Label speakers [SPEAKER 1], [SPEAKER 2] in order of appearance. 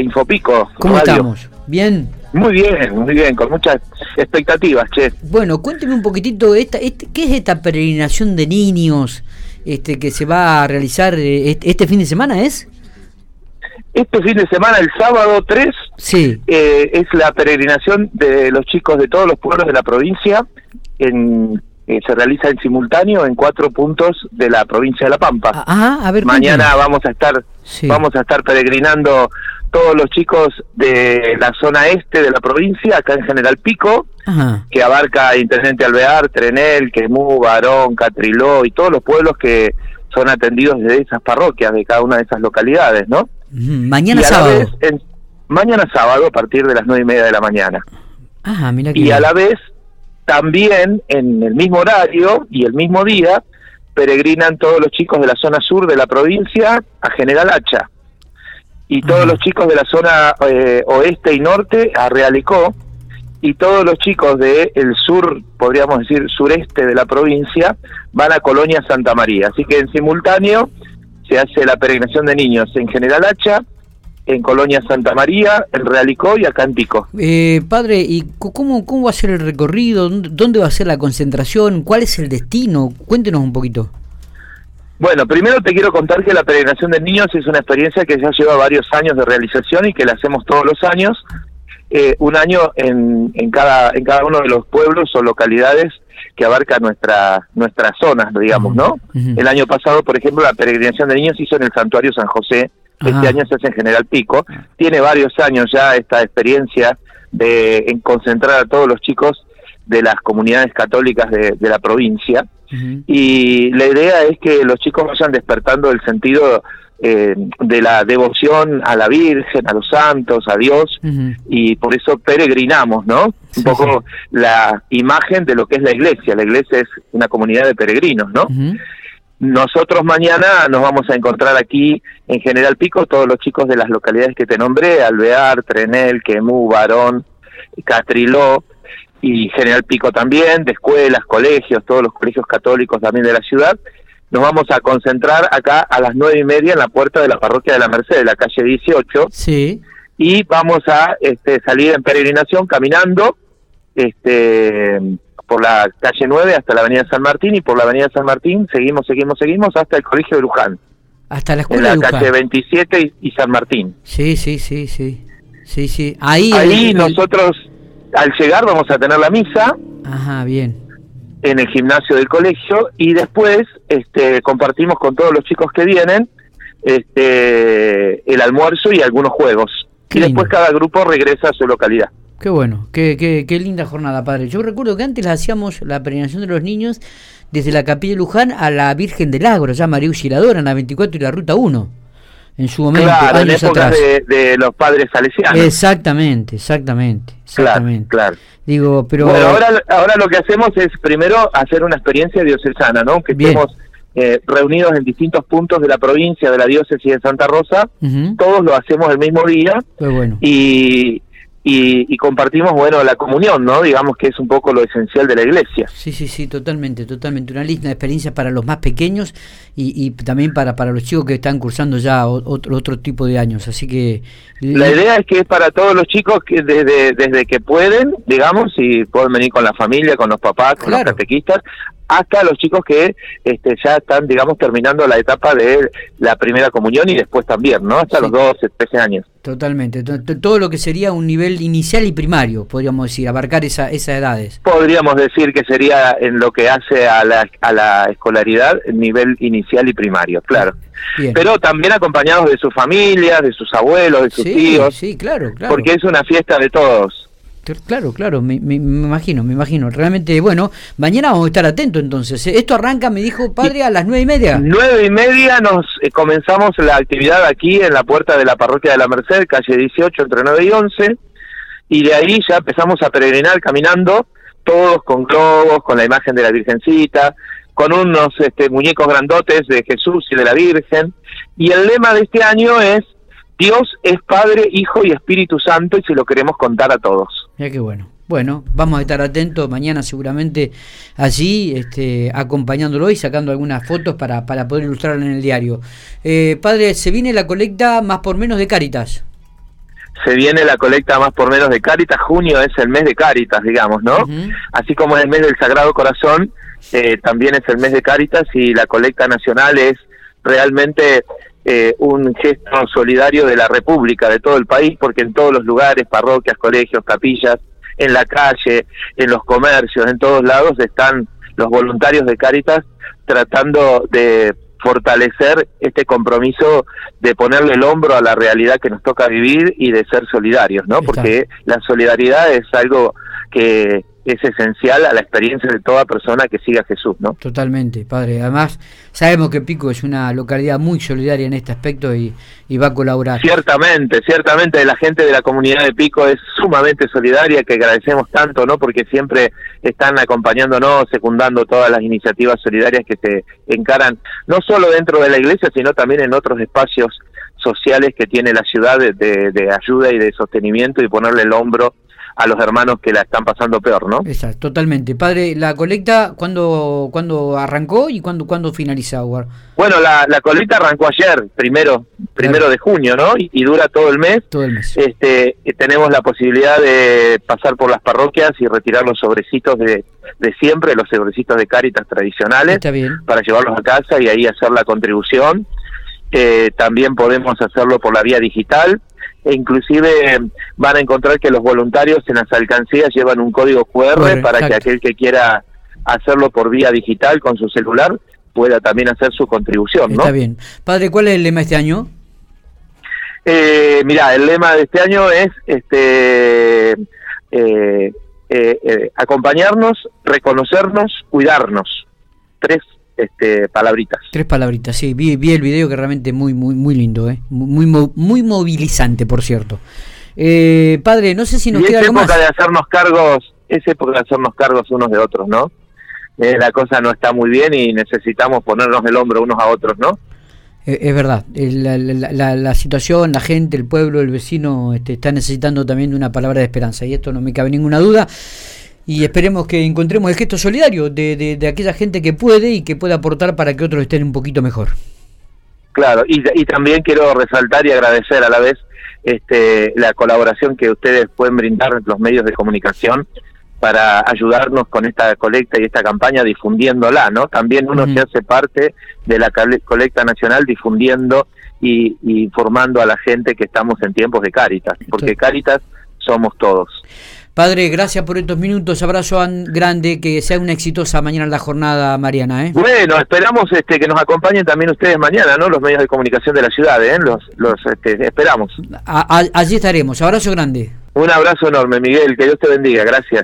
[SPEAKER 1] Infopico.
[SPEAKER 2] ¿Cómo estamos? ¿Bien?
[SPEAKER 1] Muy bien, muy bien, con muchas expectativas, che.
[SPEAKER 2] Bueno, cuénteme un poquitito, esta, este, ¿qué es esta peregrinación de niños este, que se va a realizar eh, este, fin de semana, es?
[SPEAKER 1] Este fin de semana, el sábado 3,
[SPEAKER 2] sí.
[SPEAKER 1] Eh, es la peregrinación de los chicos de todos los pueblos de la provincia en eh, se realiza en simultáneo en cuatro puntos de la provincia de La Pampa.
[SPEAKER 2] Ah, a ver,
[SPEAKER 1] Mañana vamos a estar vamos a estar peregrinando todos los chicos de la zona este de la provincia, acá en General Pico, que abarca Intendente Alvear, Trenel, Quemú, Barón, Catriló y todos los pueblos que son atendidos de esas parroquias, de cada una de esas localidades, ¿no?
[SPEAKER 2] Mañana sábado.
[SPEAKER 1] mañana sábado a partir de las nueve y media de la mañana.
[SPEAKER 2] Ajá, mira
[SPEAKER 1] y a la vez también en el mismo horario y el mismo día peregrinan todos los chicos de la zona sur de la provincia a General Hacha y todos los chicos de la zona eh, oeste y norte a Realicó y todos los chicos del el sur, podríamos decir sureste de la provincia, van a Colonia Santa María. Así que en simultáneo se hace la peregrinación de niños en General Hacha, en Colonia Santa María, en Realicó y acá en Pico.
[SPEAKER 2] Eh, padre, ¿y cómo, cómo va a ser el recorrido? ¿Dónde va a ser la concentración? ¿Cuál es el destino? Cuéntenos un poquito.
[SPEAKER 1] Bueno, primero te quiero contar que la peregrinación de niños es una experiencia que ya lleva varios años de realización y que la hacemos todos los años, eh, un año en, en, cada, en cada uno de los pueblos o localidades que abarca nuestra, nuestras zonas, digamos, ¿no? El año pasado, por ejemplo, la peregrinación de niños se hizo en el Santuario San José este año se hace en General Pico. Tiene varios años ya esta experiencia de en concentrar a todos los chicos de las comunidades católicas de, la provincia. Y la idea es que los chicos vayan despertando el sentido eh, de la devoción a la Virgen, a los santos, a Dios, y por eso peregrinamos, ¿no? Un poco la imagen de lo que es la iglesia. La iglesia es una comunidad de peregrinos, ¿no? Nosotros mañana nos vamos a encontrar aquí en General Pico, todos los chicos de las localidades que te nombré, Alvear, Trenel, Quemú, Barón, Catriló y General Pico también, de escuelas, colegios, todos los colegios católicos también de la ciudad. Nos vamos a concentrar acá a las nueve y media en la puerta de la parroquia de la Merced, de la calle 18.
[SPEAKER 2] Sí.
[SPEAKER 1] Y vamos a este, salir en peregrinación caminando este por la calle 9 hasta la avenida San Martín y por la avenida San Martín seguimos, seguimos, seguimos hasta el colegio de Luján.
[SPEAKER 2] Hasta la escuela
[SPEAKER 1] en la calle 27 y, San Martín.
[SPEAKER 2] Sí, sí, sí, sí. Sí, sí. Ahí,
[SPEAKER 1] Ahí nosotros al llegar vamos a tener la misa.
[SPEAKER 2] Ajá, bien.
[SPEAKER 1] En el gimnasio del colegio y después este compartimos con todos los chicos que vienen este el almuerzo y algunos juegos. y después cada grupo regresa a su localidad.
[SPEAKER 2] Qué bueno, qué, qué, qué, linda jornada, padre. Yo recuerdo que antes hacíamos la peregrinación de los niños desde la capilla de Luján a la Virgen del Agro, ya María Auxiliadora, en la 24 y la Ruta 1. En su momento,
[SPEAKER 1] claro, años en atrás. De, los padres salesianos.
[SPEAKER 2] Exactamente, exactamente. exactamente.
[SPEAKER 1] Claro,
[SPEAKER 2] Digo, pero.
[SPEAKER 1] Bueno, ahora, ahora lo que hacemos es primero hacer una experiencia diocesana, ¿no? Que estemos eh, reunidos en distintos puntos de la provincia, de la diócesis de Santa Rosa. Todos lo hacemos el mismo día.
[SPEAKER 2] bueno.
[SPEAKER 1] Y y, compartimos, bueno, la comunión, ¿no? Digamos que es un poco lo esencial de la iglesia.
[SPEAKER 2] Sí, sí, sí, totalmente, totalmente. Una lista de experiencias para los más pequeños y, también para, para los chicos que están cursando ya otro, otro tipo de años. Así que...
[SPEAKER 1] La idea es que es para todos los chicos que desde, desde que pueden, digamos, y pueden venir con la familia, con los papás, con los catequistas, hasta los chicos que este, ya están, digamos, terminando la etapa de la primera comunión y después también, ¿no? Hasta los 12, 13 años.
[SPEAKER 2] Totalmente. Todo lo que sería un nivel inicial y primario, podríamos decir, abarcar esa, esas edades.
[SPEAKER 1] Podríamos decir que sería en lo que hace a la, a la escolaridad, nivel inicial y primario, claro. Pero también acompañados de sus familias, de sus abuelos, de sus tíos.
[SPEAKER 2] Sí, claro, claro.
[SPEAKER 1] Porque es una fiesta de todos.
[SPEAKER 2] Claro, claro, me, imagino, me imagino. Realmente, bueno, mañana vamos a estar atentos entonces. ¿eh? Esto arranca, me dijo padre, a las nueve y media.
[SPEAKER 1] Nueve y media nos eh, comenzamos la actividad aquí en la puerta de la parroquia de la Merced, calle 18, entre 9 y 11. Y de ahí ya empezamos a peregrinar caminando, todos con globos, con la imagen de la Virgencita, con unos este, muñecos grandotes de Jesús y de la Virgen. Y el lema de este año es Dios es Padre, Hijo y Espíritu Santo y se lo queremos contar a todos.
[SPEAKER 2] Ya qué bueno. Bueno, vamos a estar atentos mañana seguramente allí, este, acompañándolo y sacando algunas fotos para, para poder ilustrarlo en el diario. Eh, padre, se viene la colecta más por menos de Caritas.
[SPEAKER 1] se viene la colecta más por menos de Cáritas, junio es el mes de Cáritas, digamos, ¿no? Así como es el mes del Sagrado Corazón, eh, también es el mes de Cáritas y la colecta nacional es realmente eh, un gesto solidario de la República, de todo el país, porque en todos los lugares, parroquias, colegios, capillas, en la calle, en los comercios, en todos lados están los voluntarios de Cáritas tratando de fortalecer este compromiso de ponerle el hombro a la realidad que nos toca vivir y de ser solidarios, ¿no? Porque la solidaridad es algo que es esencial a la experiencia de toda persona que siga a Jesús, ¿no?
[SPEAKER 2] Totalmente, padre. Además, sabemos que Pico es una localidad muy solidaria en este aspecto y, va a colaborar.
[SPEAKER 1] Ciertamente, ciertamente la gente de la comunidad de Pico es sumamente solidaria, que agradecemos tanto, ¿no? Porque siempre están acompañándonos, secundando todas las iniciativas solidarias que se encaran, no solo dentro de la iglesia, sino también en otros espacios sociales que tiene la ciudad de, de ayuda y de sostenimiento y ponerle el hombro a los hermanos que la están pasando peor, ¿no?
[SPEAKER 2] Exacto, totalmente. Padre, ¿la colecta cuándo, cuándo arrancó y cuándo, cuándo finaliza,
[SPEAKER 1] Bueno, la, la colecta arrancó ayer, primero primero de junio, ¿no? Y, dura todo el mes.
[SPEAKER 2] Todo el mes.
[SPEAKER 1] Este, tenemos la posibilidad de pasar por las parroquias y retirar los sobrecitos de, de siempre, los sobrecitos de Cáritas tradicionales, para llevarlos a casa y ahí hacer la contribución. Eh, también podemos hacerlo por la vía digital e inclusive van a encontrar que los voluntarios en las alcancías llevan un código QR para que aquel que quiera hacerlo por vía digital con su celular pueda también hacer su contribución.
[SPEAKER 2] Está bien. Padre, ¿cuál es el lema este año?
[SPEAKER 1] Eh, mira, el lema de este año es este eh, eh, acompañarnos, reconocernos, cuidarnos. Tres este, palabritas.
[SPEAKER 2] Tres palabritas, sí. Vi, vi el video que realmente muy, muy, muy lindo, ¿eh? muy, muy movilizante, por cierto. Eh, padre, no sé si nos queda
[SPEAKER 1] es época de hacernos cargos, es época de hacernos cargos unos de otros, ¿no? Eh, la cosa no está muy bien y necesitamos ponernos el hombro unos a otros, ¿no?
[SPEAKER 2] Eh, es verdad, la, la, la, situación, la gente, el pueblo, el vecino este, está necesitando también de una palabra de esperanza y esto no me cabe ninguna duda y esperemos que encontremos el gesto solidario de, de, aquella gente que puede y que puede aportar para que otros estén un poquito mejor.
[SPEAKER 1] Claro, y, y también quiero resaltar y agradecer a la vez este, la colaboración que ustedes pueden brindar los medios de comunicación para ayudarnos con esta colecta y esta campaña difundiéndola, ¿no? También uno se hace parte de la colecta nacional difundiendo y, y informando a la gente que estamos en tiempos de Cáritas, porque Cáritas somos todos.
[SPEAKER 2] Padre, gracias por estos minutos. Abrazo grande, que sea una exitosa mañana la jornada, Mariana. ¿eh?
[SPEAKER 1] Bueno, esperamos este, que nos acompañen también ustedes mañana, ¿no? Los medios de comunicación de la ciudad, ¿eh? Los, los este, esperamos.
[SPEAKER 2] allí estaremos. Abrazo grande.
[SPEAKER 1] Un abrazo enorme, Miguel. Que Dios te bendiga. Gracias.